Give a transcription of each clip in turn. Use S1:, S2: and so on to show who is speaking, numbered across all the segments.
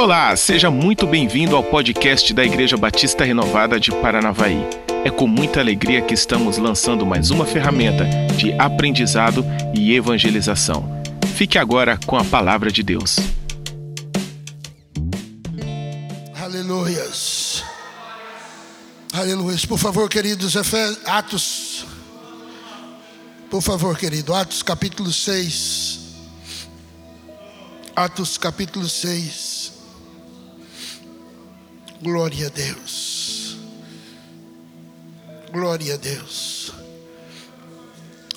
S1: Olá, seja muito bem-vindo ao podcast da Igreja Batista Renovada de Paranavaí. É com muita alegria que estamos lançando mais uma ferramenta de aprendizado e evangelização. Fique agora com a palavra de Deus.
S2: Aleluias. Aleluias. Por favor, queridos, Atos. Por favor, querido, Atos capítulo 6. Atos capítulo 6. Glória a Deus. Glória a Deus.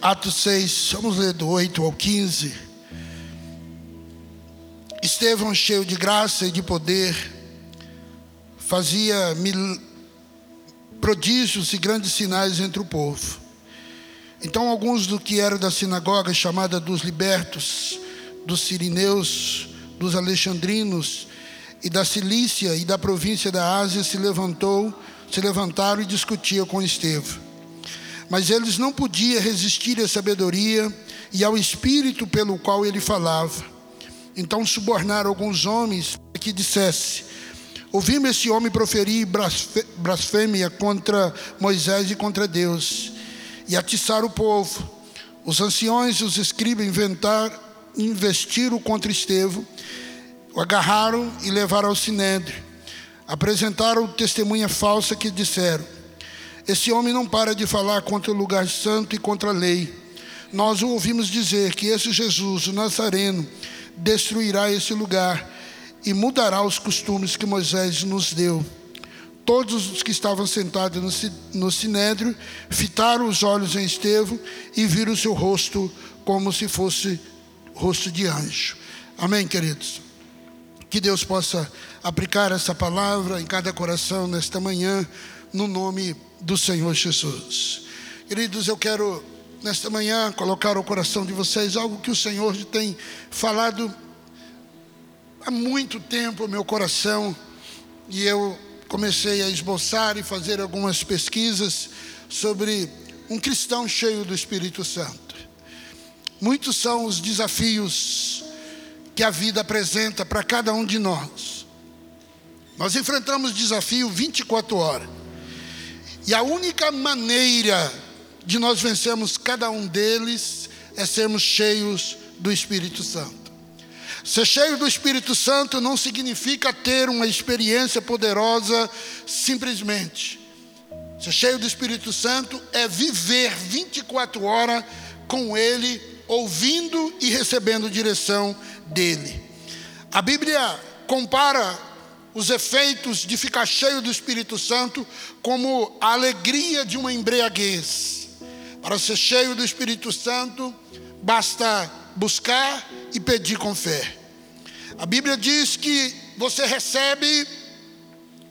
S2: Atos 6, vamos ler do 8 ao 15. Estevão, cheio de graça e de poder, fazia mil, prodígios e grandes sinais entre o povo. Então, alguns do que eram da sinagoga chamada dos libertos, dos sirineus, dos alexandrinos e da Cilícia e da província da Ásia se levantou, se levantaram e discutiam com Estevão. Mas eles não podiam resistir à sabedoria e ao espírito pelo qual ele falava. Então subornaram alguns homens que dissesse: Ouvimos esse homem proferir blasfêmia contra Moisés e contra Deus, e atiçar o povo. Os anciões e os escribas inventaram investiram contra Estevão, o agarraram e levaram ao sinédrio. Apresentaram testemunha falsa que disseram: Esse homem não para de falar contra o lugar santo e contra a lei. Nós o ouvimos dizer que esse Jesus, o Nazareno, destruirá esse lugar e mudará os costumes que Moisés nos deu. Todos os que estavam sentados no sinédrio fitaram os olhos em Estevão e viram o seu rosto como se fosse rosto de anjo. Amém, queridos? Que Deus possa aplicar essa palavra em cada coração nesta manhã, no nome do Senhor Jesus. Queridos, eu quero nesta manhã colocar ao coração de vocês algo que o Senhor tem falado há muito tempo meu coração e eu comecei a esboçar e fazer algumas pesquisas sobre um cristão cheio do Espírito Santo. Muitos são os desafios que a vida apresenta para cada um de nós. Nós enfrentamos desafio 24 horas. E a única maneira de nós vencermos cada um deles é sermos cheios do Espírito Santo. Ser cheio do Espírito Santo não significa ter uma experiência poderosa simplesmente. Ser cheio do Espírito Santo é viver 24 horas com Ele ouvindo e recebendo direção dele. A Bíblia compara os efeitos de ficar cheio do Espírito Santo como a alegria de uma embriaguez. Para ser cheio do Espírito Santo, basta buscar e pedir com fé. A Bíblia diz que você recebe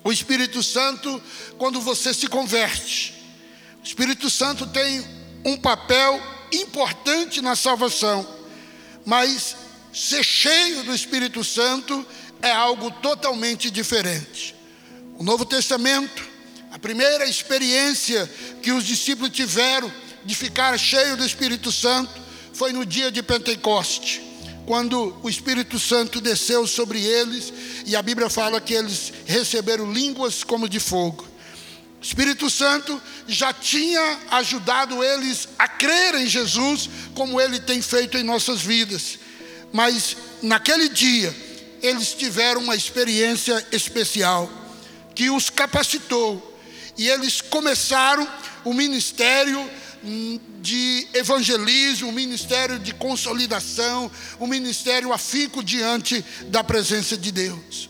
S2: o Espírito Santo quando você se converte. O Espírito Santo tem um papel importante na salvação, mas ser cheio do Espírito Santo é algo totalmente diferente. O Novo Testamento, a primeira experiência que os discípulos tiveram de ficar cheio do Espírito Santo foi no dia de Pentecoste, quando o Espírito Santo desceu sobre eles e a Bíblia fala que eles receberam línguas como de fogo. O Espírito Santo já tinha ajudado eles a crer em Jesus, como ele tem feito em nossas vidas. Mas naquele dia, eles tiveram uma experiência especial que os capacitou. E eles começaram o ministério de evangelismo, o ministério de consolidação, o ministério afinco diante da presença de Deus.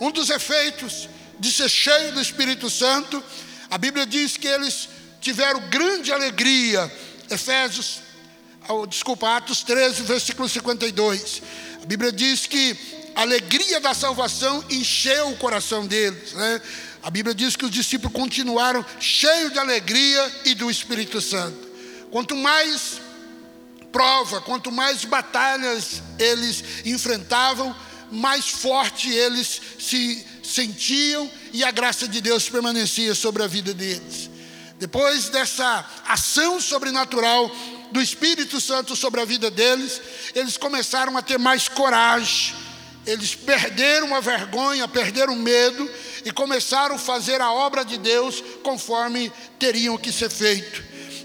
S2: Um dos efeitos de ser cheio do Espírito Santo a Bíblia diz que eles tiveram grande alegria. Efésios, oh, desculpa, Atos 13, versículo 52. A Bíblia diz que a alegria da salvação encheu o coração deles. Né? A Bíblia diz que os discípulos continuaram cheios de alegria e do Espírito Santo. Quanto mais prova, quanto mais batalhas eles enfrentavam, mais forte eles se sentiam e a graça de Deus permanecia sobre a vida deles. Depois dessa ação sobrenatural do Espírito Santo sobre a vida deles, eles começaram a ter mais coragem eles perderam a vergonha, perderam o medo e começaram a fazer a obra de Deus conforme teriam que ser feito.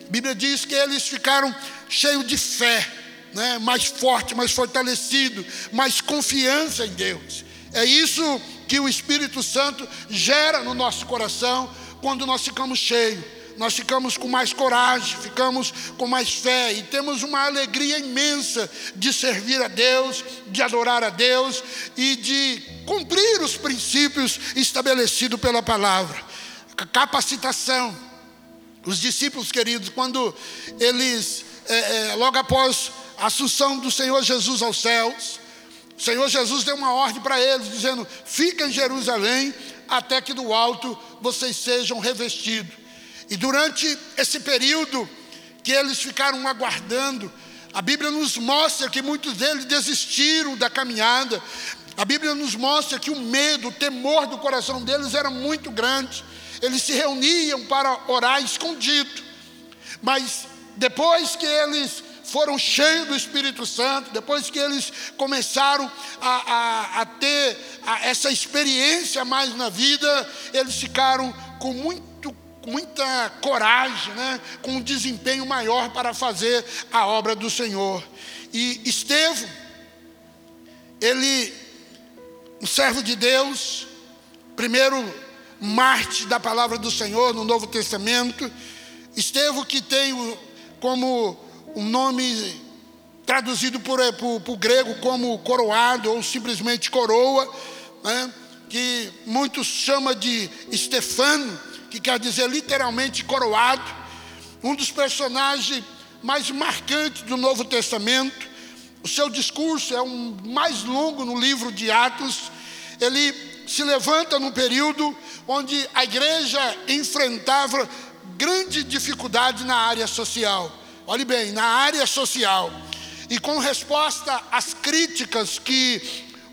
S2: A Bíblia diz que eles ficaram cheios de fé, né? mais forte, mais fortalecido, mais confiança em Deus. É isso que o Espírito Santo gera no nosso coração quando nós ficamos cheios nós ficamos com mais coragem, ficamos com mais fé e temos uma alegria imensa de servir a Deus, de adorar a Deus e de cumprir os princípios estabelecidos pela palavra. Capacitação. Os discípulos queridos, quando eles, é, é, logo após a assunção do Senhor Jesus aos céus, o Senhor Jesus deu uma ordem para eles, dizendo: Fica em Jerusalém até que do alto vocês sejam revestidos. E durante esse período que eles ficaram aguardando, a Bíblia nos mostra que muitos deles desistiram da caminhada. A Bíblia nos mostra que o medo, o temor do coração deles era muito grande. Eles se reuniam para orar escondido. Mas depois que eles foram cheios do Espírito Santo, depois que eles começaram a, a, a ter a, essa experiência mais na vida, eles ficaram com muito muita coragem, né, com um desempenho maior para fazer a obra do Senhor. E Estevão, ele, um servo de Deus, primeiro Marte da palavra do Senhor no Novo Testamento, Estevão que tem como um nome traduzido por, por, por grego como coroado ou simplesmente coroa, né, que muitos chamam de Estefano, que quer dizer literalmente coroado, um dos personagens mais marcantes do Novo Testamento. O seu discurso é um mais longo no livro de Atos. Ele se levanta num período onde a igreja enfrentava grande dificuldade na área social. Olhe bem, na área social. E com resposta às críticas que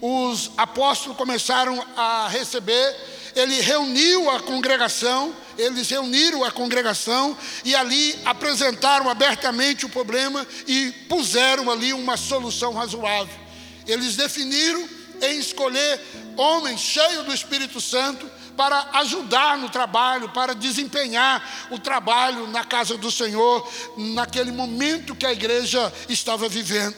S2: os apóstolos começaram a receber, ele reuniu a congregação, eles reuniram a congregação e ali apresentaram abertamente o problema e puseram ali uma solução razoável. Eles definiram em escolher homens cheios do Espírito Santo para ajudar no trabalho, para desempenhar o trabalho na casa do Senhor, naquele momento que a igreja estava vivendo.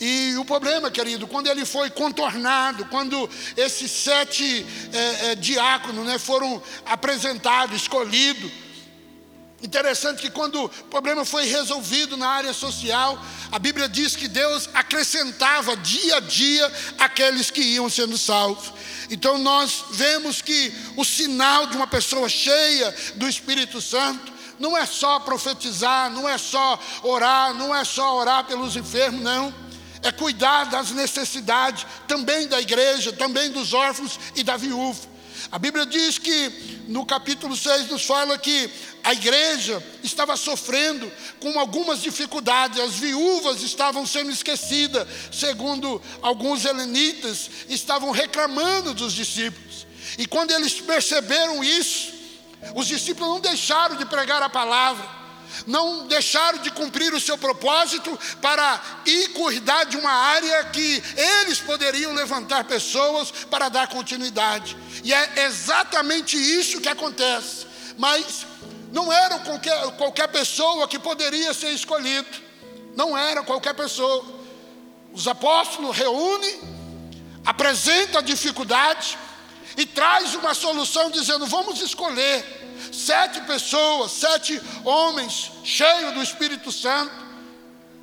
S2: E o problema, querido, quando ele foi contornado, quando esses sete é, é, diáconos né, foram apresentados, escolhidos, Interessante que quando o problema foi resolvido na área social, a Bíblia diz que Deus acrescentava dia a dia aqueles que iam sendo salvos. Então nós vemos que o sinal de uma pessoa cheia do Espírito Santo não é só profetizar, não é só orar, não é só orar pelos enfermos, não é cuidar das necessidades também da igreja, também dos órfãos e da viúva. A Bíblia diz que no capítulo 6 nos fala que a igreja estava sofrendo com algumas dificuldades, as viúvas estavam sendo esquecidas, segundo alguns helenitas, estavam reclamando dos discípulos. E quando eles perceberam isso, os discípulos não deixaram de pregar a palavra, não deixaram de cumprir o seu propósito para ir cuidar de uma área que eles poderiam levantar pessoas para dar continuidade. E é exatamente isso que acontece. Mas não era qualquer, qualquer pessoa que poderia ser escolhido. Não era qualquer pessoa. Os apóstolos reúnem, apresentam a dificuldade e traz uma solução dizendo: vamos escolher sete pessoas, sete homens cheios do Espírito Santo.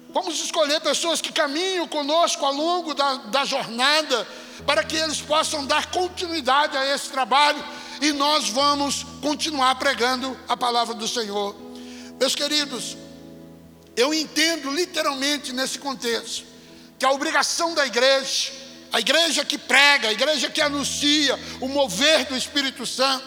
S2: Vamos escolher pessoas que caminham conosco ao longo da, da jornada, para que eles possam dar continuidade a esse trabalho e nós vamos continuar pregando a palavra do Senhor. Meus queridos, eu entendo literalmente nesse contexto que a obrigação da igreja, a igreja que prega, a igreja que anuncia o mover do Espírito Santo,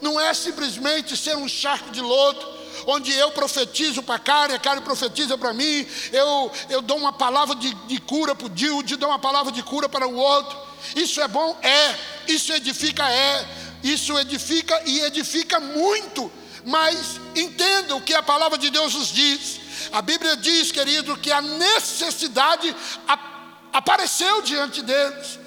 S2: não é simplesmente ser um charco de lodo, onde eu profetizo para a cara, a cara profetiza para mim, eu, eu dou uma palavra de, de cura para o Dilde, dou uma palavra de cura para o outro. Isso é bom? É. Isso edifica? É. Isso edifica e edifica muito. Mas entenda o que a palavra de Deus nos diz. A Bíblia diz, querido, que a necessidade apareceu diante deles.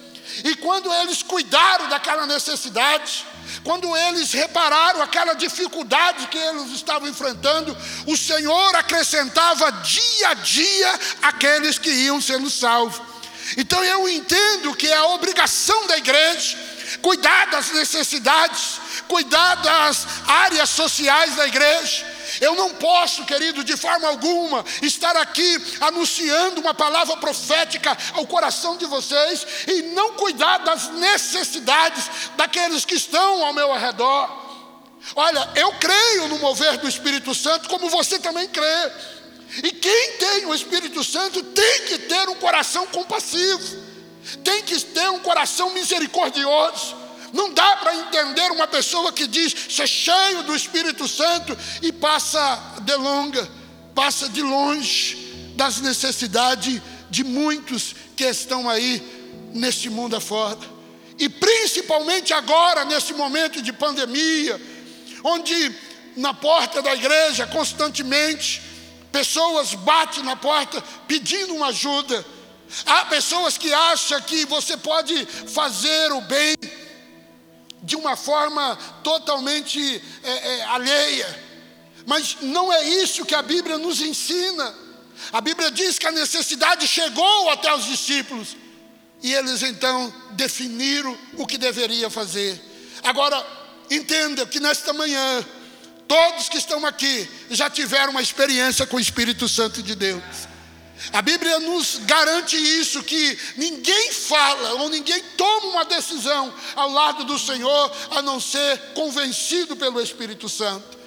S2: E quando eles cuidaram daquela necessidade, quando eles repararam aquela dificuldade que eles estavam enfrentando, o Senhor acrescentava dia a dia aqueles que iam sendo salvos. Então eu entendo que é a obrigação da igreja cuidar das necessidades, cuidar das áreas sociais da igreja. Eu não posso, querido, de forma alguma, estar aqui anunciando uma palavra profética ao coração de vocês e não cuidar das necessidades daqueles que estão ao meu redor. Olha, eu creio no mover do Espírito Santo, como você também crê. E quem tem o Espírito Santo tem que ter um coração compassivo, tem que ter um coração misericordioso. Não dá para entender uma pessoa que diz ser cheio do Espírito Santo e passa de longa, passa de longe das necessidades de muitos que estão aí neste mundo afora. E principalmente agora, nesse momento de pandemia, onde na porta da igreja constantemente pessoas batem na porta pedindo uma ajuda. Há pessoas que acham que você pode fazer o bem de uma forma totalmente é, é, alheia. Mas não é isso que a Bíblia nos ensina. A Bíblia diz que a necessidade chegou até os discípulos e eles então definiram o que deveria fazer. Agora, entenda que nesta manhã, todos que estão aqui já tiveram uma experiência com o Espírito Santo de Deus. A Bíblia nos garante isso: que ninguém fala ou ninguém toma uma decisão ao lado do Senhor a não ser convencido pelo Espírito Santo.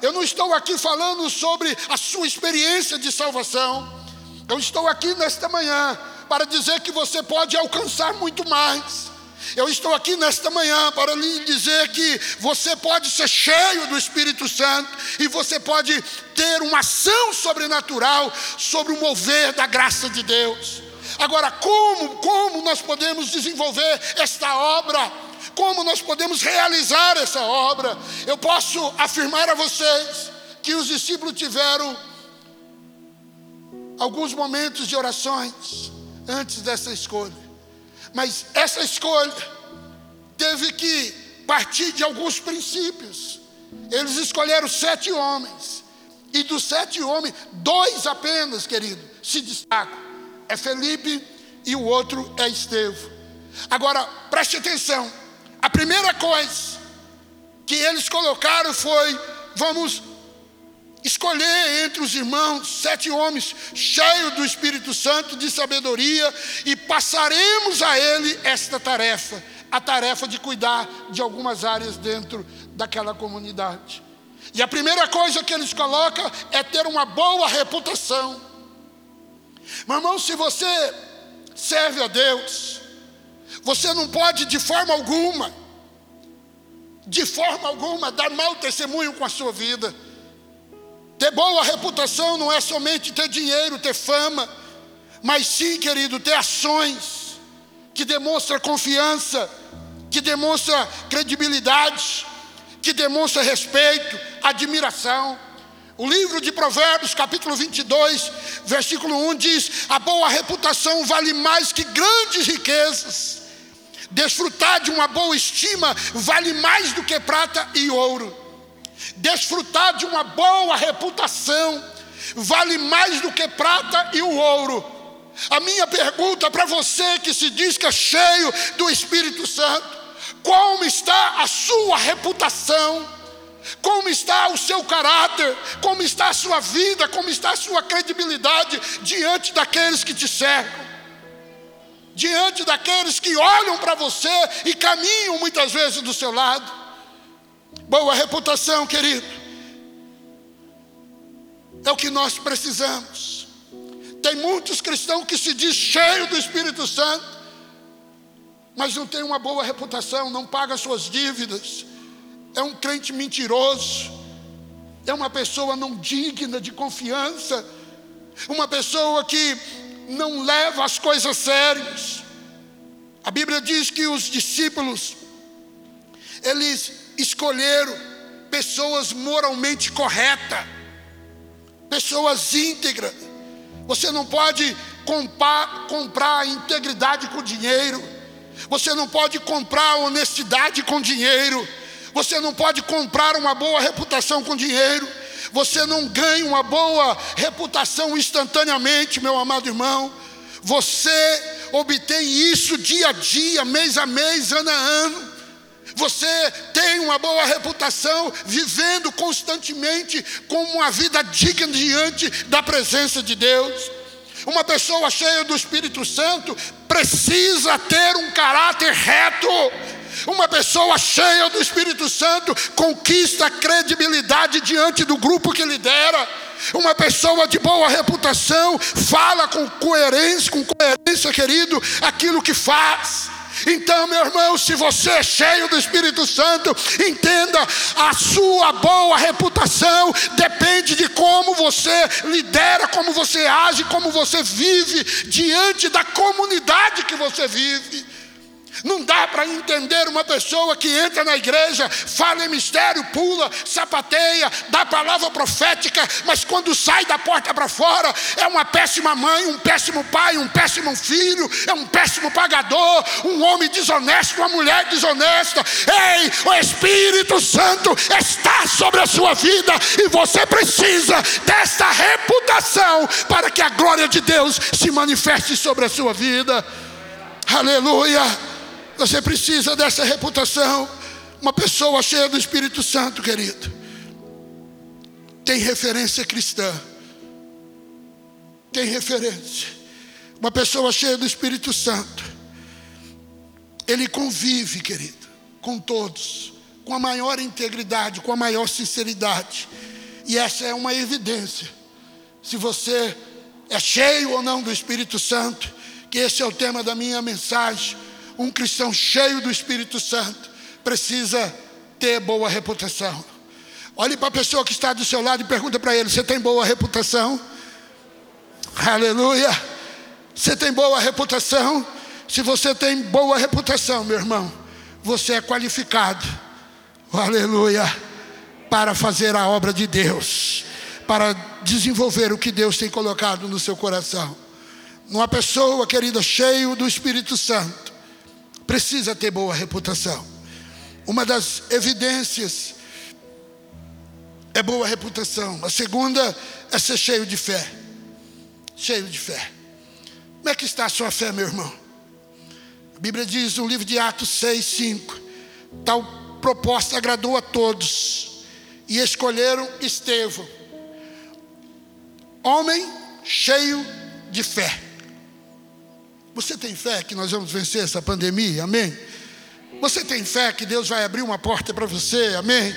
S2: Eu não estou aqui falando sobre a sua experiência de salvação, eu estou aqui nesta manhã para dizer que você pode alcançar muito mais. Eu estou aqui nesta manhã para lhe dizer que você pode ser cheio do Espírito Santo e você pode ter uma ação sobrenatural sobre o mover da graça de Deus. Agora, como, como nós podemos desenvolver esta obra? Como nós podemos realizar essa obra? Eu posso afirmar a vocês que os discípulos tiveram alguns momentos de orações antes dessa escolha. Mas essa escolha teve que partir de alguns princípios. Eles escolheram sete homens. E dos sete homens, dois apenas, querido, se destacam. É Felipe e o outro é Estevão. Agora, preste atenção. A primeira coisa que eles colocaram foi: vamos escolher entre os irmãos sete homens cheios do Espírito Santo de sabedoria e passaremos a ele esta tarefa, a tarefa de cuidar de algumas áreas dentro daquela comunidade. E a primeira coisa que eles colocam é ter uma boa reputação. Meu irmão, se você serve a Deus, você não pode de forma alguma, de forma alguma, dar mau testemunho com a sua vida. Ter boa reputação não é somente ter dinheiro, ter fama, mas sim, querido, ter ações que demonstram confiança, que demonstram credibilidade, que demonstram respeito, admiração. O livro de Provérbios, capítulo 22, versículo 1 diz: A boa reputação vale mais que grandes riquezas. Desfrutar de uma boa estima vale mais do que prata e ouro desfrutar de uma boa reputação vale mais do que prata e o ouro. A minha pergunta para você que se diz que é cheio do Espírito Santo: como está a sua reputação? Como está o seu caráter? Como está a sua vida? Como está a sua credibilidade diante daqueles que te cercam? Diante daqueles que olham para você e caminham muitas vezes do seu lado? Boa reputação, querido. É o que nós precisamos. Tem muitos cristãos que se diz cheio do Espírito Santo, mas não tem uma boa reputação, não paga suas dívidas. É um crente mentiroso. É uma pessoa não digna de confiança. Uma pessoa que não leva as coisas sérias. A Bíblia diz que os discípulos eles escolheram pessoas moralmente corretas, pessoas íntegras. Você não pode comprar, comprar integridade com dinheiro. Você não pode comprar honestidade com dinheiro. Você não pode comprar uma boa reputação com dinheiro. Você não ganha uma boa reputação instantaneamente, meu amado irmão. Você obtém isso dia a dia, mês a mês, ano a ano. Você tem uma boa reputação, vivendo constantemente com uma vida digna diante da presença de Deus. Uma pessoa cheia do Espírito Santo precisa ter um caráter reto. Uma pessoa cheia do Espírito Santo conquista credibilidade diante do grupo que lidera. Uma pessoa de boa reputação fala com coerência, com coerência, querido, aquilo que faz. Então, meu irmão, se você é cheio do Espírito Santo, entenda, a sua boa reputação depende de como você lidera, como você age, como você vive diante da comunidade que você vive. Não dá para entender uma pessoa que entra na igreja, fala em mistério, pula, sapateia, dá palavra profética, mas quando sai da porta para fora, é uma péssima mãe, um péssimo pai, um péssimo filho, é um péssimo pagador, um homem desonesto, uma mulher desonesta. Ei, o Espírito Santo está sobre a sua vida e você precisa desta reputação para que a glória de Deus se manifeste sobre a sua vida. Aleluia. Você precisa dessa reputação. Uma pessoa cheia do Espírito Santo, querido, tem referência cristã. Tem referência. Uma pessoa cheia do Espírito Santo, ele convive, querido, com todos, com a maior integridade, com a maior sinceridade. E essa é uma evidência. Se você é cheio ou não do Espírito Santo, que esse é o tema da minha mensagem um cristão cheio do Espírito Santo precisa ter boa reputação. Olhe para a pessoa que está do seu lado e pergunta para ele: Você tem boa reputação? Aleluia! Você tem boa reputação? Se você tem boa reputação, meu irmão, você é qualificado, aleluia, para fazer a obra de Deus, para desenvolver o que Deus tem colocado no seu coração. Uma pessoa, querida, cheio do Espírito Santo, precisa ter boa reputação. Uma das evidências é boa reputação. A segunda é ser cheio de fé. Cheio de fé. Como é que está a sua fé, meu irmão? A Bíblia diz no livro de Atos 6, 5: Tal proposta agradou a todos e escolheram Estevão, homem cheio de fé. Você tem fé que nós vamos vencer essa pandemia? Amém? Você tem fé que Deus vai abrir uma porta para você? Amém?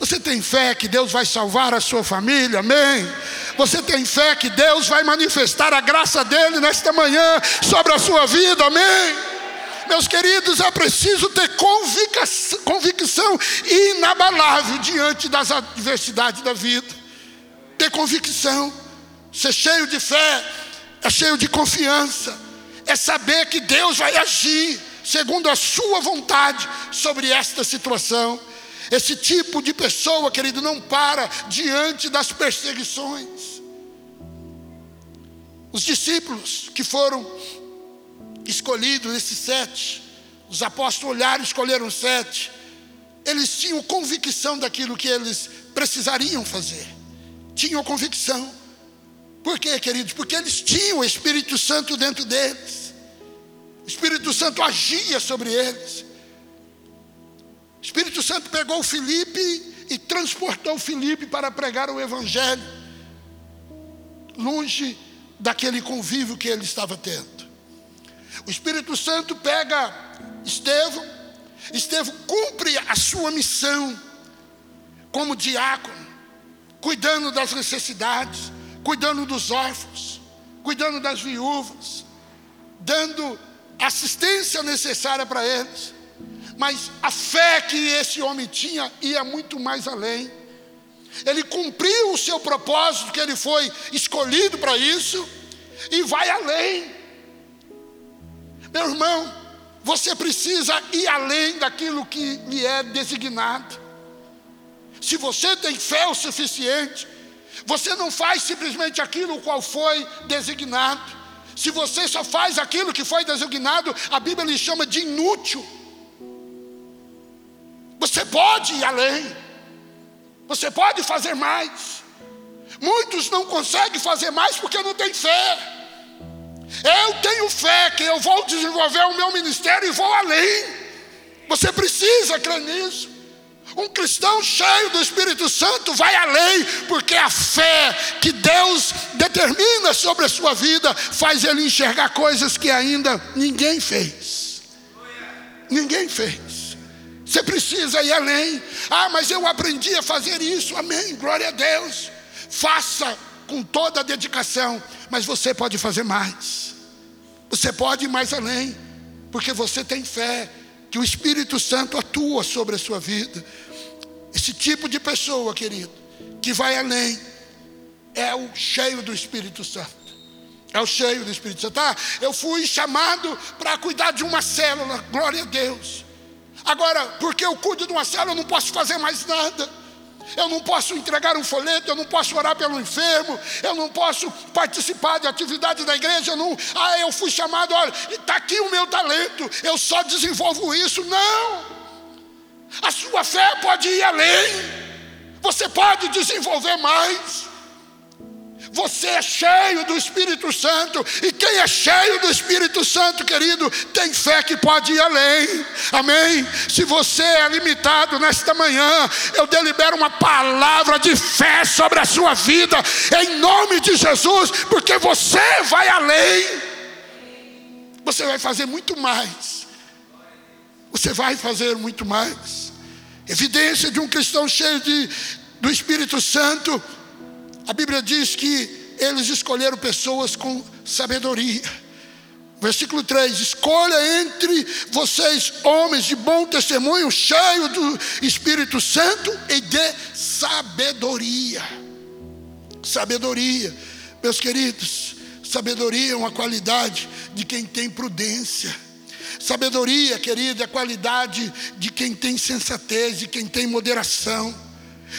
S2: Você tem fé que Deus vai salvar a sua família? Amém? Você tem fé que Deus vai manifestar a graça dele nesta manhã sobre a sua vida? Amém? Meus queridos, é preciso ter convicção, inabalável diante das adversidades da vida. Ter convicção, ser cheio de fé, é cheio de confiança é saber que Deus vai agir segundo a sua vontade sobre esta situação. Esse tipo de pessoa, querido, não para diante das perseguições. Os discípulos que foram escolhidos, esses sete, os apóstolos olharam e escolheram sete, eles tinham convicção daquilo que eles precisariam fazer, tinham convicção. Por quê, queridos? Porque eles tinham o Espírito Santo dentro deles. O Espírito Santo agia sobre eles. O Espírito Santo pegou o Filipe e transportou o Filipe para pregar o Evangelho, longe daquele convívio que ele estava tendo. O Espírito Santo pega Estevão, Estevão cumpre a sua missão como diácono, cuidando das necessidades, cuidando dos órfãos, cuidando das viúvas, dando assistência necessária para eles. Mas a fé que esse homem tinha ia muito mais além. Ele cumpriu o seu propósito, que ele foi escolhido para isso, e vai além. Meu irmão, você precisa ir além daquilo que lhe é designado. Se você tem fé o suficiente, você não faz simplesmente aquilo qual foi designado. Se você só faz aquilo que foi designado, a Bíblia lhe chama de inútil. Você pode ir além. Você pode fazer mais. Muitos não conseguem fazer mais porque não têm fé. Eu tenho fé que eu vou desenvolver o meu ministério e vou além. Você precisa crer nisso. Um cristão cheio do Espírito Santo vai além, porque a fé que Deus determina sobre a sua vida faz ele enxergar coisas que ainda ninguém fez. Ninguém fez. Você precisa ir além. Ah, mas eu aprendi a fazer isso. Amém. Glória a Deus. Faça com toda a dedicação, mas você pode fazer mais. Você pode ir mais além, porque você tem fé que o Espírito Santo atua sobre a sua vida. Esse tipo de pessoa, querido, que vai além, é o cheio do Espírito Santo. É o cheio do Espírito Santo. Ah, eu fui chamado para cuidar de uma célula, glória a Deus. Agora, porque eu cuido de uma célula, eu não posso fazer mais nada. Eu não posso entregar um folheto, eu não posso orar pelo enfermo, eu não posso participar de atividades da igreja, não, ah, eu fui chamado, olha, está aqui o meu talento, eu só desenvolvo isso. Não! A sua fé pode ir além. Você pode desenvolver mais. Você é cheio do Espírito Santo, e quem é cheio do Espírito Santo, querido, tem fé que pode ir além, amém? Se você é limitado nesta manhã, eu delibero uma palavra de fé sobre a sua vida, em nome de Jesus, porque você vai além, você vai fazer muito mais, você vai fazer muito mais. Evidência de um cristão cheio de, do Espírito Santo. A Bíblia diz que eles escolheram pessoas com sabedoria. Versículo 3: Escolha entre vocês homens de bom testemunho, cheios do Espírito Santo e de sabedoria. Sabedoria, meus queridos, sabedoria é uma qualidade de quem tem prudência. Sabedoria, querida, é a qualidade de quem tem sensatez, de quem tem moderação.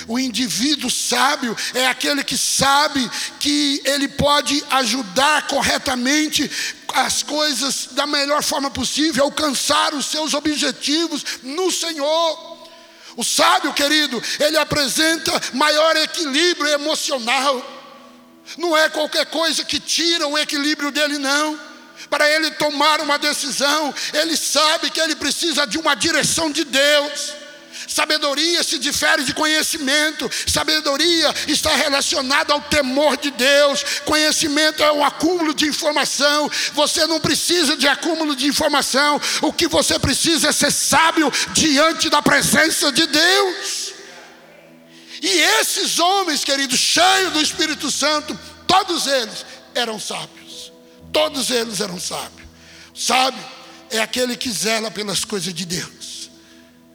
S2: O indivíduo sábio é aquele que sabe que ele pode ajudar corretamente as coisas da melhor forma possível, alcançar os seus objetivos no Senhor. O sábio, querido, ele apresenta maior equilíbrio emocional. Não é qualquer coisa que tira o equilíbrio dele, não para ele tomar uma decisão, ele sabe que ele precisa de uma direção de Deus. Sabedoria se difere de conhecimento, sabedoria está relacionada ao temor de Deus, conhecimento é um acúmulo de informação, você não precisa de acúmulo de informação, o que você precisa é ser sábio diante da presença de Deus. E esses homens, queridos, cheios do Espírito Santo, todos eles eram sábios. Todos eles eram sábios. Sábio é aquele que zela pelas coisas de Deus.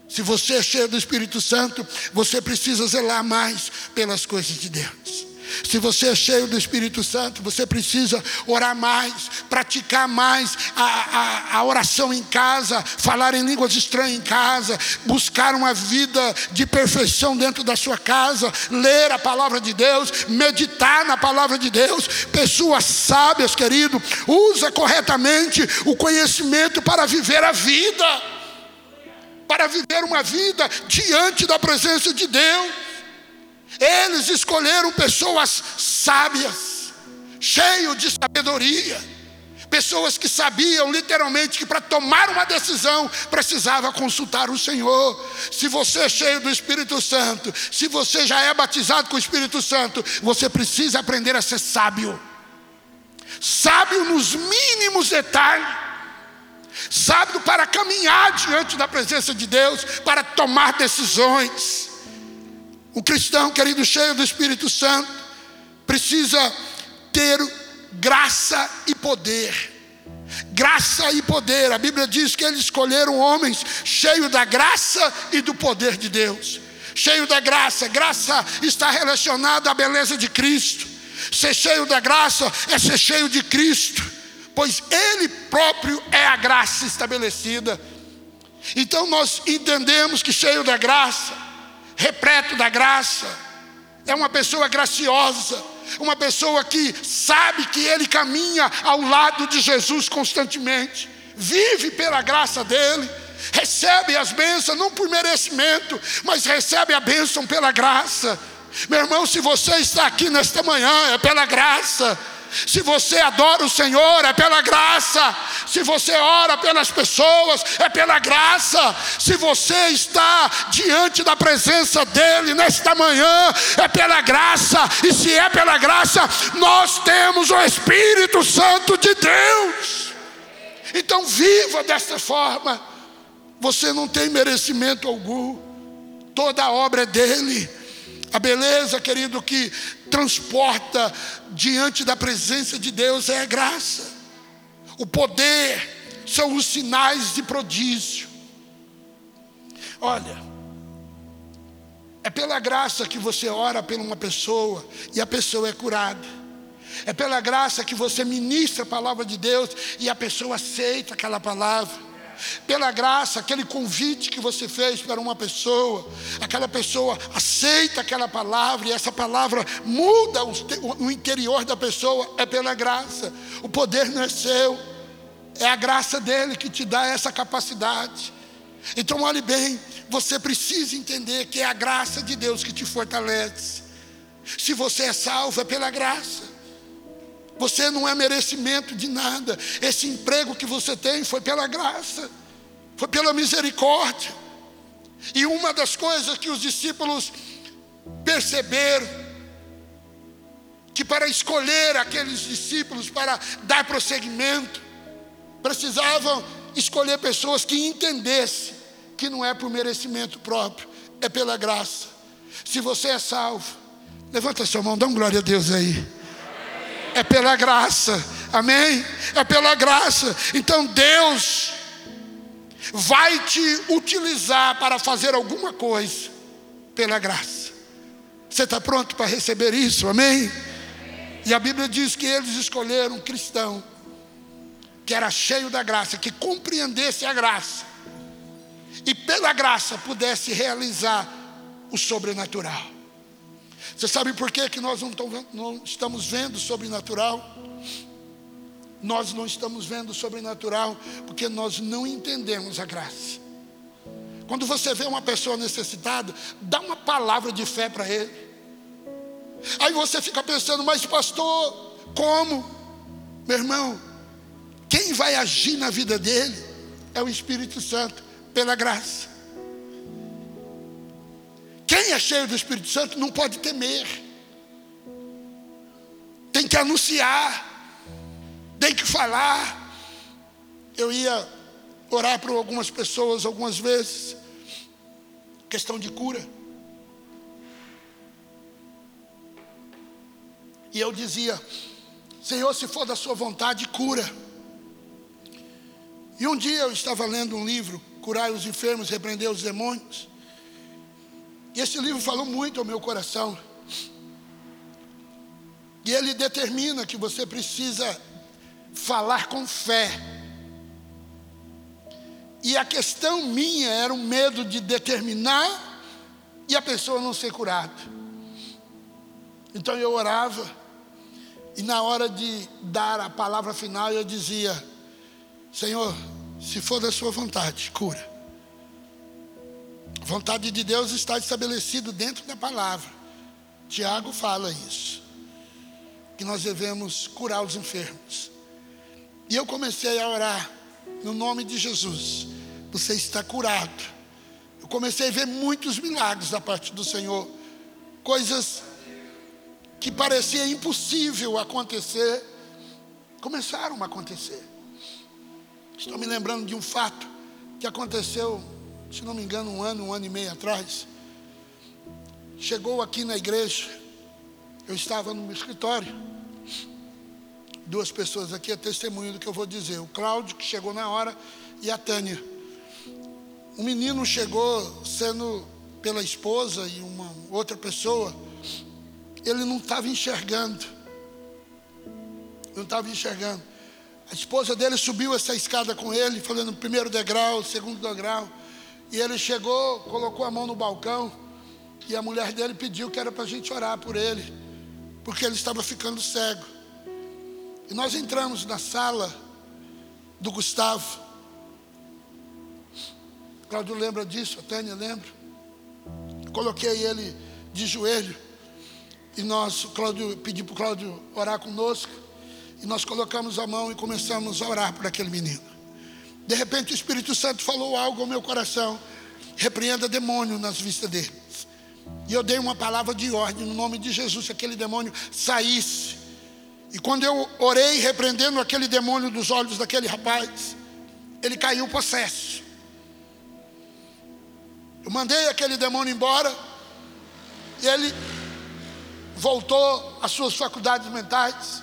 S2: Se você é cheio do Espírito Santo, você precisa zelar mais pelas coisas de Deus. Se você é cheio do Espírito Santo, você precisa orar mais, praticar mais a, a, a, oração em casa, falar em línguas estranhas em casa, buscar uma vida de perfeição dentro da sua casa, ler a palavra de Deus, meditar na palavra de Deus. Pessoas sábias, querido, usa corretamente o conhecimento para viver a vida, para viver uma vida diante da presença de Deus. Eles escolheram pessoas sábias, cheios de sabedoria, pessoas que sabiam literalmente que para tomar uma decisão precisava consultar o Senhor. Se você é cheio do Espírito Santo, se você já é batizado com o Espírito Santo, você precisa aprender a ser sábio. Sábio nos mínimos detalhes sábio para caminhar diante da presença de Deus, para tomar decisões. O cristão, querido, cheio do Espírito Santo, precisa ter graça e poder. Graça e poder. A Bíblia diz que eles escolheram homens cheios da graça e do poder de Deus. Cheio da graça. Graça está relacionada à beleza de Cristo. Ser cheio da graça é ser cheio de Cristo, pois Ele próprio é a graça estabelecida. Então nós entendemos que cheio da graça repleto da graça, é uma pessoa graciosa, uma pessoa que sabe que ele caminha ao lado de Jesus constantemente, vive pela graça dele, recebe as bênçãos não por merecimento, mas recebe a bênção pela graça. Meu irmão, se você está aqui nesta manhã, é pela graça. Se você adora o Senhor, é pela graça. Se você ora pelas pessoas, é pela graça. Se você está diante da presença dEle nesta manhã, é pela graça. E se é pela graça, nós temos o Espírito Santo de Deus. Então, viva desta forma. Você não tem merecimento algum, toda a obra é dEle. A beleza, querido, que transporta diante da presença de Deus é a graça. O poder são os sinais de prodígio. Olha, é pela graça que você ora por uma pessoa e a pessoa é curada. É pela graça que você ministra a palavra de Deus e a pessoa aceita aquela palavra pela graça, aquele convite que você fez para uma pessoa, aquela pessoa aceita aquela palavra e essa palavra muda o interior da pessoa, é pela graça. O poder não é seu, é a graça dele que te dá essa capacidade. Então, olhe bem, você precisa entender que é a graça de Deus que te fortalece. Se você é salvo, é pela graça. Você não é merecimento de nada. Esse emprego que você tem foi pela graça, foi pela misericórdia. E uma das coisas que os discípulos perceberam, que para escolher aqueles discípulos, para dar prosseguimento, precisavam escolher pessoas que entendessem que não é por merecimento próprio, é pela graça. Se você é salvo, levanta sua mão, dá um glória a Deus aí é pela graça, amém? É pela graça. Então Deus vai te utilizar para fazer alguma coisa pela graça. Você está pronto para receber isso, amém? E a Bíblia diz que eles escolheram um cristão que era cheio da graça, que compreendesse a graça e pela graça pudesse realizar o sobrenatural. Você sabe por que, que nós não, estamos vendo sobrenatural? Nós não estamos vendo sobrenatural porque nós não entendemos a graça. Quando você vê uma pessoa necessitada, dá uma palavra de fé para ele. Aí você fica pensando, mas pastor, como? Meu irmão, quem vai agir na vida dele é o Espírito Santo, pela graça. Quem é cheio do Espírito Santo não pode temer. Tem que anunciar, tem que falar. Eu ia orar para algumas pessoas algumas vezes, questão de cura. E eu dizia: Senhor, se for da Sua vontade, cura. E um dia eu estava lendo um livro, Curar os enfermos, repreender os demônios. E esse livro falou muito ao meu coração. E ele determina que você precisa falar com fé. E a questão minha era o medo de determinar e a pessoa não ser curada. Então eu orava, e na hora de dar a palavra final eu dizia: Senhor, se for da Sua vontade, cura. A vontade de Deus está estabelecida dentro da palavra. Tiago fala isso. Que nós devemos curar os enfermos. E eu comecei a orar no nome de Jesus. Você está curado. Eu comecei a ver muitos milagres da parte do Senhor. Coisas que parecia impossível acontecer, começaram a acontecer. Estou me lembrando de um fato que aconteceu se não me engano, um ano, um ano e meio atrás, chegou aqui na igreja, eu estava no meu escritório, duas pessoas aqui é testemunho do que eu vou dizer, o Cláudio, que chegou na hora, e a Tânia. Um menino chegou sendo pela esposa e uma outra pessoa, ele não estava enxergando, não estava enxergando. A esposa dele subiu essa escada com ele, falando primeiro degrau, segundo degrau. E ele chegou, colocou a mão no balcão, e a mulher dele pediu que era para a gente orar por ele, porque ele estava ficando cego. E nós entramos na sala do Gustavo. Cláudio lembra disso, a Tânia lembra. Coloquei ele de joelho. E nós, Cláudio, pedi para o Cláudio orar conosco. E nós colocamos a mão e começamos a orar por aquele menino. De repente o Espírito Santo falou algo ao meu coração. Repreenda demônio nas vistas dele. E eu dei uma palavra de ordem no nome de Jesus, que aquele demônio saísse. E quando eu orei repreendendo aquele demônio dos olhos daquele rapaz, ele caiu possesso. Eu mandei aquele demônio embora e ele voltou às suas faculdades mentais.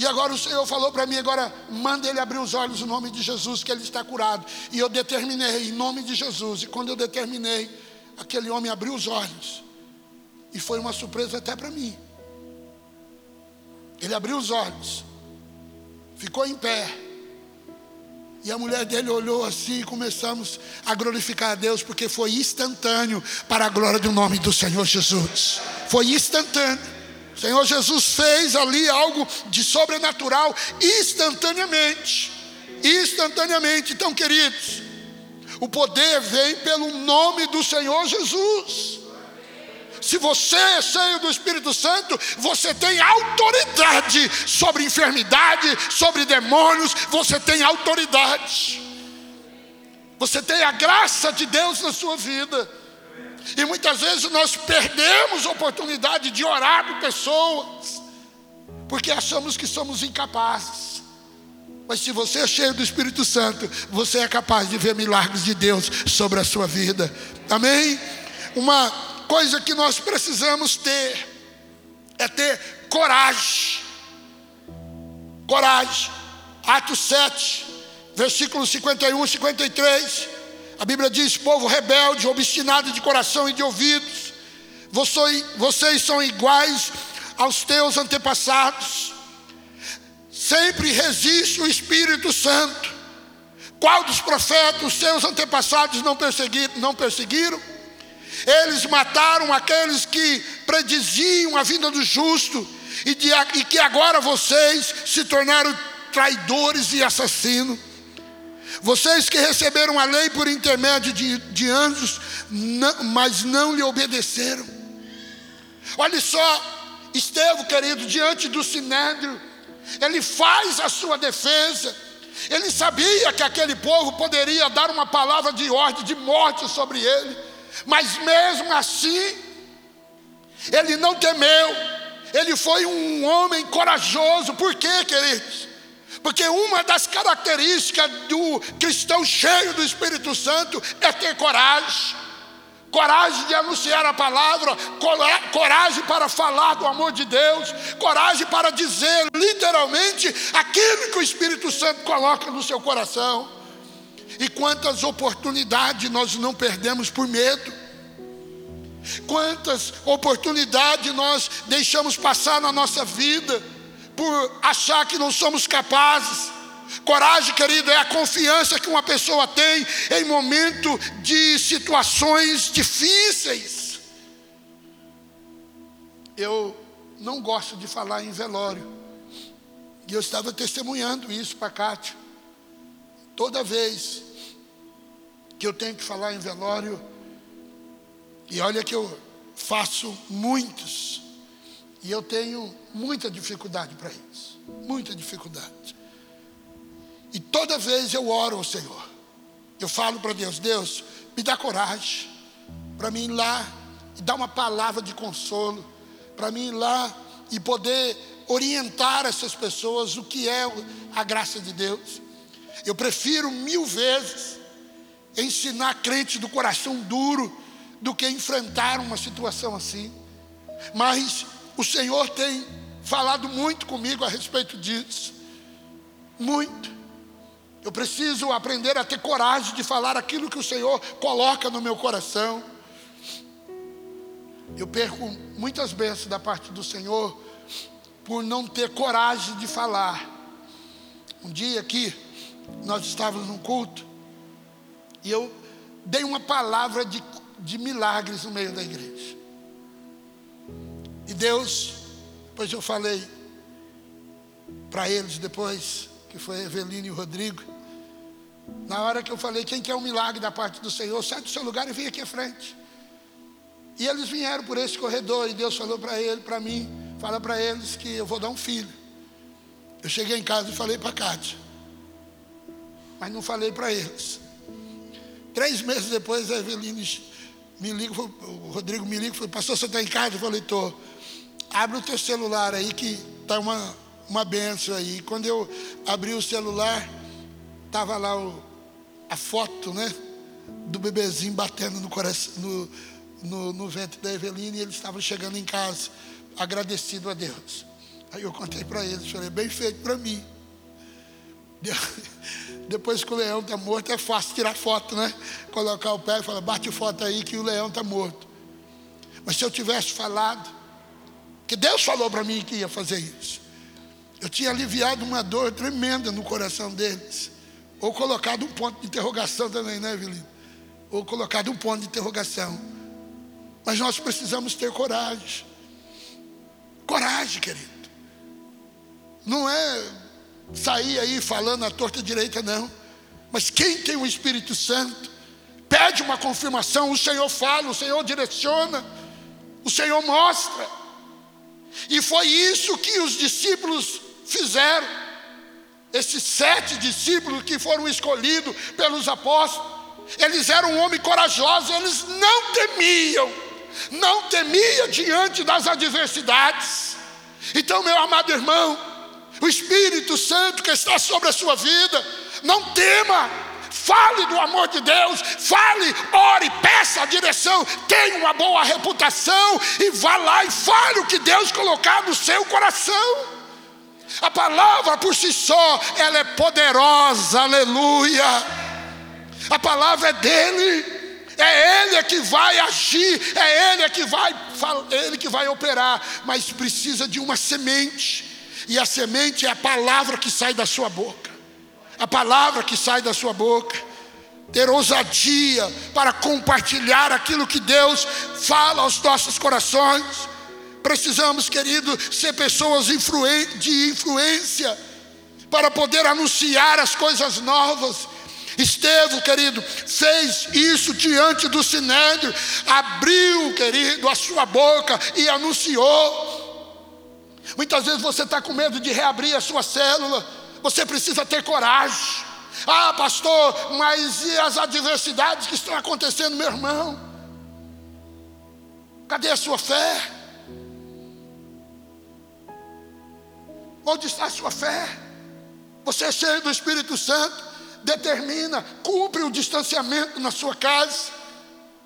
S2: E agora o Senhor falou para mim: agora manda ele abrir os olhos no nome de Jesus, que ele está curado. E eu determinei, em nome de Jesus. E quando eu determinei, aquele homem abriu os olhos. E foi uma surpresa até para mim. Ele abriu os olhos, ficou em pé. E a mulher dele olhou assim e começamos a glorificar a Deus, porque foi instantâneo para a glória do nome do Senhor Jesus. Foi instantâneo. O Senhor Jesus fez ali algo de sobrenatural instantaneamente. Instantaneamente. Então, queridos, o poder vem pelo nome do Senhor Jesus. Se você é cheio do Espírito Santo, você tem autoridade sobre enfermidade, sobre demônios, você tem autoridade. Você tem a graça de Deus na sua vida. E muitas vezes nós perdemos a oportunidade de orar por pessoas, porque achamos que somos incapazes. Mas se você é cheio do Espírito Santo, você é capaz de ver milagres de Deus sobre a sua vida. Amém? Uma coisa que nós precisamos ter é ter coragem. Coragem. Atos 7, versículos 51 e 53. A Bíblia diz: povo rebelde, obstinado de coração e de ouvidos, vocês são iguais aos teus antepassados. Sempre resiste o Espírito Santo. Qual dos profetas, seus antepassados, não perseguiram? Não perseguiram? Eles mataram aqueles que prediziam a vinda do justo, e, de, e que agora vocês se tornaram traidores e assassinos. Vocês que receberam a lei por intermédio de, de anjos, não, mas não lhe obedeceram. Olha só, Estevão, querido, diante do sinédrio, ele faz a sua defesa. Ele sabia que aquele povo poderia dar uma palavra de ordem, de morte sobre ele, mas mesmo assim, ele não temeu, ele foi um homem corajoso, por quê, queridos? Porque uma das características do cristão cheio do Espírito Santo é ter coragem. Coragem de anunciar a palavra, coragem para falar do amor de Deus, coragem para dizer literalmente aquilo que o Espírito Santo coloca no seu coração. E quantas oportunidades nós não perdemos por medo. Quantas oportunidades nós deixamos passar na nossa vida por achar que não somos capazes. Coragem, querido, é a confiança que uma pessoa tem em momento de situações difíceis. Eu não gosto de falar em velório. E eu estava testemunhando isso para a Kátia. Toda vez que eu tenho que falar em velório, e olha que eu faço muitos, e eu tenho muita dificuldade para isso. Muita dificuldade. E toda vez eu oro ao Senhor. Eu falo para Deus: Deus, me dá coragem para mim ir lá e dar uma palavra de consolo, para mim ir lá e poder orientar essas pessoas o que é a graça de Deus. Eu prefiro mil vezes ensinar crente do coração duro do que enfrentar uma situação assim. Mas o Senhor tem falado muito comigo a respeito disso. Muito. Eu preciso aprender a ter coragem de falar aquilo que o Senhor coloca no meu coração. Eu perco muitas bênçãos da parte do Senhor por não ter coragem de falar. Um dia aqui, nós estávamos num culto e eu dei uma palavra de, de milagres no meio da igreja. Deus, pois eu falei para eles depois, que foi Evelino e o Rodrigo, na hora que eu falei, quem quer um milagre da parte do Senhor, sai do seu lugar e vem aqui à frente. E eles vieram por esse corredor e Deus falou para ele, para mim, fala para eles que eu vou dar um filho. Eu cheguei em casa e falei para a Kátia, mas não falei para eles. Três meses depois a Eveline me liga, o Rodrigo me liga, falou, pastor, você está em casa? Eu falei, estou. Abre o teu celular aí que está uma, uma benção aí. Quando eu abri o celular, estava lá o, a foto, né? Do bebezinho batendo no, coração, no, no, no ventre da Eveline e eles estavam chegando em casa, agradecido a Deus. Aí eu contei para eles, falei, bem feito para mim. Depois que o leão está morto, é fácil tirar foto, né? Colocar o pé e falar, bate foto aí que o leão está morto. Mas se eu tivesse falado, que Deus falou para mim que ia fazer isso, eu tinha aliviado uma dor tremenda no coração deles. Ou colocado um ponto de interrogação também, né, Evelino? Ou colocado um ponto de interrogação. Mas nós precisamos ter coragem. Coragem, querido. Não é sair aí falando a torta direita, não. Mas quem tem o Espírito Santo, pede uma confirmação, o Senhor fala, o Senhor direciona, o Senhor mostra. E foi isso que os discípulos fizeram. Esses sete discípulos que foram escolhidos pelos apóstolos, eles eram homens corajosos, eles não temiam, não temiam diante das adversidades. Então, meu amado irmão, o Espírito Santo que está sobre a sua vida. Não tema, fale do amor de Deus, fale, ore, peça a direção, tenha uma boa reputação e vá lá e fale o que Deus colocar no seu coração. A palavra por si só, ela é poderosa, aleluia. A palavra é dele. É Ele que vai agir, é Ele que vai, é Ele que vai operar, mas precisa de uma semente e a semente é a palavra que sai da sua boca. A palavra que sai da sua boca. Ter ousadia para compartilhar aquilo que Deus fala aos nossos corações. Precisamos, querido, ser pessoas de influência para poder anunciar as coisas novas. Estevão, querido, fez isso diante do sinédrio, abriu, querido, a sua boca e anunciou. Muitas vezes você está com medo de reabrir a sua célula, você precisa ter coragem. Ah, pastor, mas e as adversidades que estão acontecendo, meu irmão? Cadê a sua fé? Onde está a sua fé? Você é cheio do Espírito Santo, determina, cumpre o distanciamento na sua casa,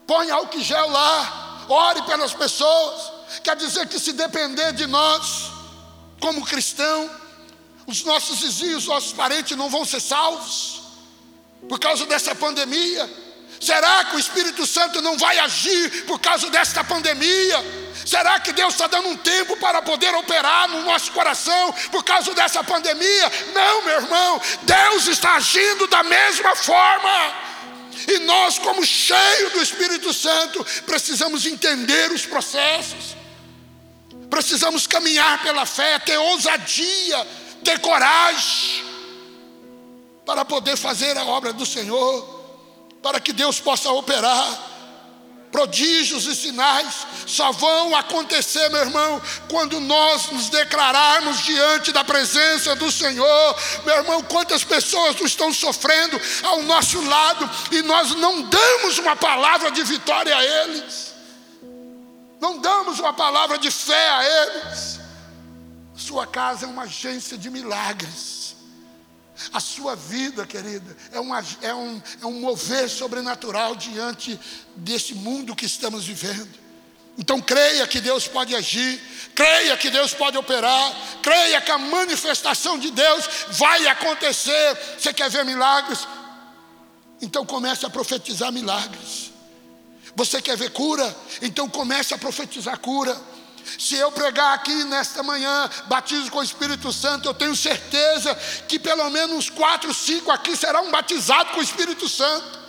S2: põe álcool gel lá, ore pelas pessoas. Quer dizer que se depender de nós, como cristão, os nossos vizinhos, os nossos parentes não vão ser salvos por causa dessa pandemia? Será que o Espírito Santo não vai agir por causa desta pandemia? Será que Deus está dando um tempo para poder operar no nosso coração por causa dessa pandemia? Não, meu irmão, Deus está agindo da mesma forma. E nós, como cheios do Espírito Santo, precisamos entender os processos. Precisamos caminhar pela fé, ter ousadia, ter coragem, para poder fazer a obra do Senhor, para que Deus possa operar. Prodígios e sinais só vão acontecer, meu irmão, quando nós nos declararmos diante da presença do Senhor. Meu irmão, quantas pessoas estão sofrendo ao nosso lado e nós não damos uma palavra de vitória a eles não damos uma palavra de fé a eles. Sua casa é uma agência de milagres. A sua vida, querida, é, uma, é, um, é um mover sobrenatural diante desse mundo que estamos vivendo. Então creia que Deus pode agir, creia que Deus pode operar, creia que a manifestação de Deus vai acontecer. Você quer ver milagres? Então comece a profetizar milagres. Você quer ver cura? Então comece a profetizar cura. Se eu pregar aqui nesta manhã, batismo com o Espírito Santo, eu tenho certeza que pelo menos quatro, cinco aqui serão batizados com o Espírito Santo.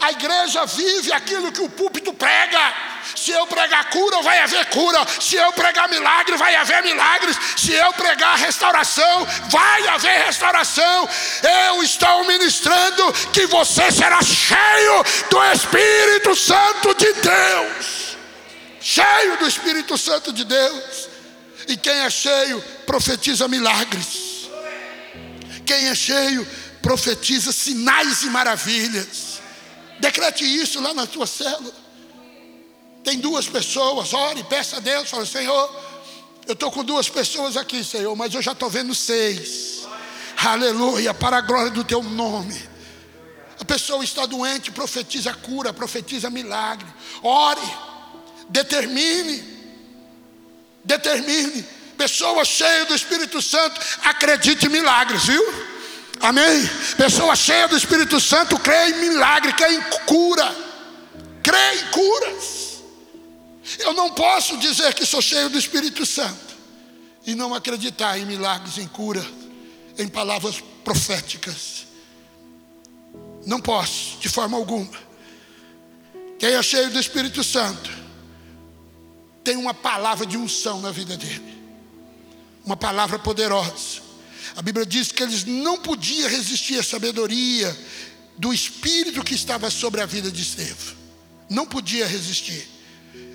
S2: A igreja vive aquilo que o púlpito prega. Se eu pregar cura, vai haver cura. Se eu pregar milagre, vai haver milagres. Se eu pregar restauração, vai haver restauração. Eu estou ministrando que você será cheio do Espírito Santo de Deus. Cheio do Espírito Santo de Deus. E quem é cheio, profetiza milagres. Quem é cheio, profetiza sinais e maravilhas. Decrete isso lá na tua célula. Tem duas pessoas, ore, peça a Deus, fala, Senhor, eu estou com duas pessoas aqui, Senhor, mas eu já estou vendo seis. Aleluia, para a glória do teu nome. A pessoa está doente, profetiza cura, profetiza milagre. Ore, determine, determine. Pessoa cheia do Espírito Santo, acredite em milagres, viu? Amém? Pessoa cheia do Espírito Santo crê em milagre, crê em cura, crê em curas. Eu não posso dizer que sou cheio do Espírito Santo e não acreditar em milagres, em cura, em palavras proféticas. Não posso, de forma alguma. Quem é cheio do Espírito Santo tem uma palavra de unção na vida dele, uma palavra poderosa. A Bíblia diz que eles não podiam resistir à sabedoria do Espírito que estava sobre a vida de Estevão. Não podia resistir.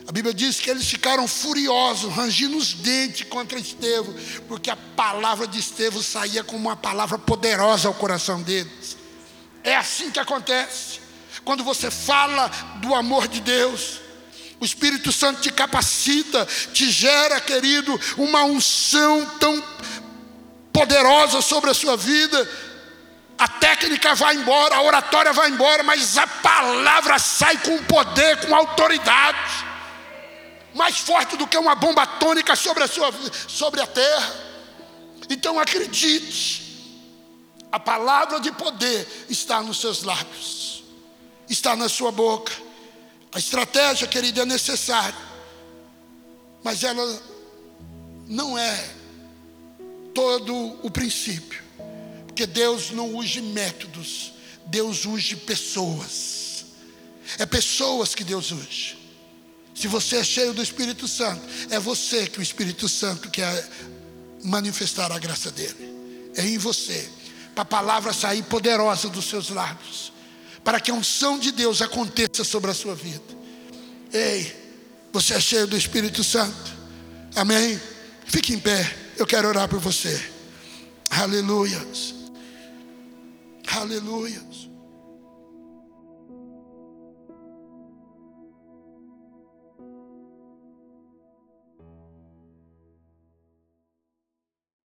S2: A Bíblia diz que eles ficaram furiosos, rangindo os dentes contra Estevão, porque a palavra de Estevão saía como uma palavra poderosa ao coração deles. É assim que acontece. Quando você fala do amor de Deus, o Espírito Santo te capacita, te gera, querido, uma unção tão poderosa sobre a sua vida. A técnica vai embora, a oratória vai embora, mas a palavra sai com poder, com autoridade, mais forte do que uma bomba atômica sobre a sua sobre a terra. Então acredite, a palavra de poder está nos seus lábios, está na sua boca. A estratégia, querida, é necessária, mas ela não é todo o princípio. Porque Deus não usa métodos, Deus usa pessoas. É pessoas que Deus usa. Se você é cheio do Espírito Santo, é você que o Espírito Santo quer manifestar a graça dele. É em você. Para a palavra sair poderosa dos seus lábios. Para que a unção de Deus aconteça sobre a sua vida. Ei, você é cheio do Espírito Santo. Amém? Fique em pé. Eu quero orar por você. Aleluias. Aleluias.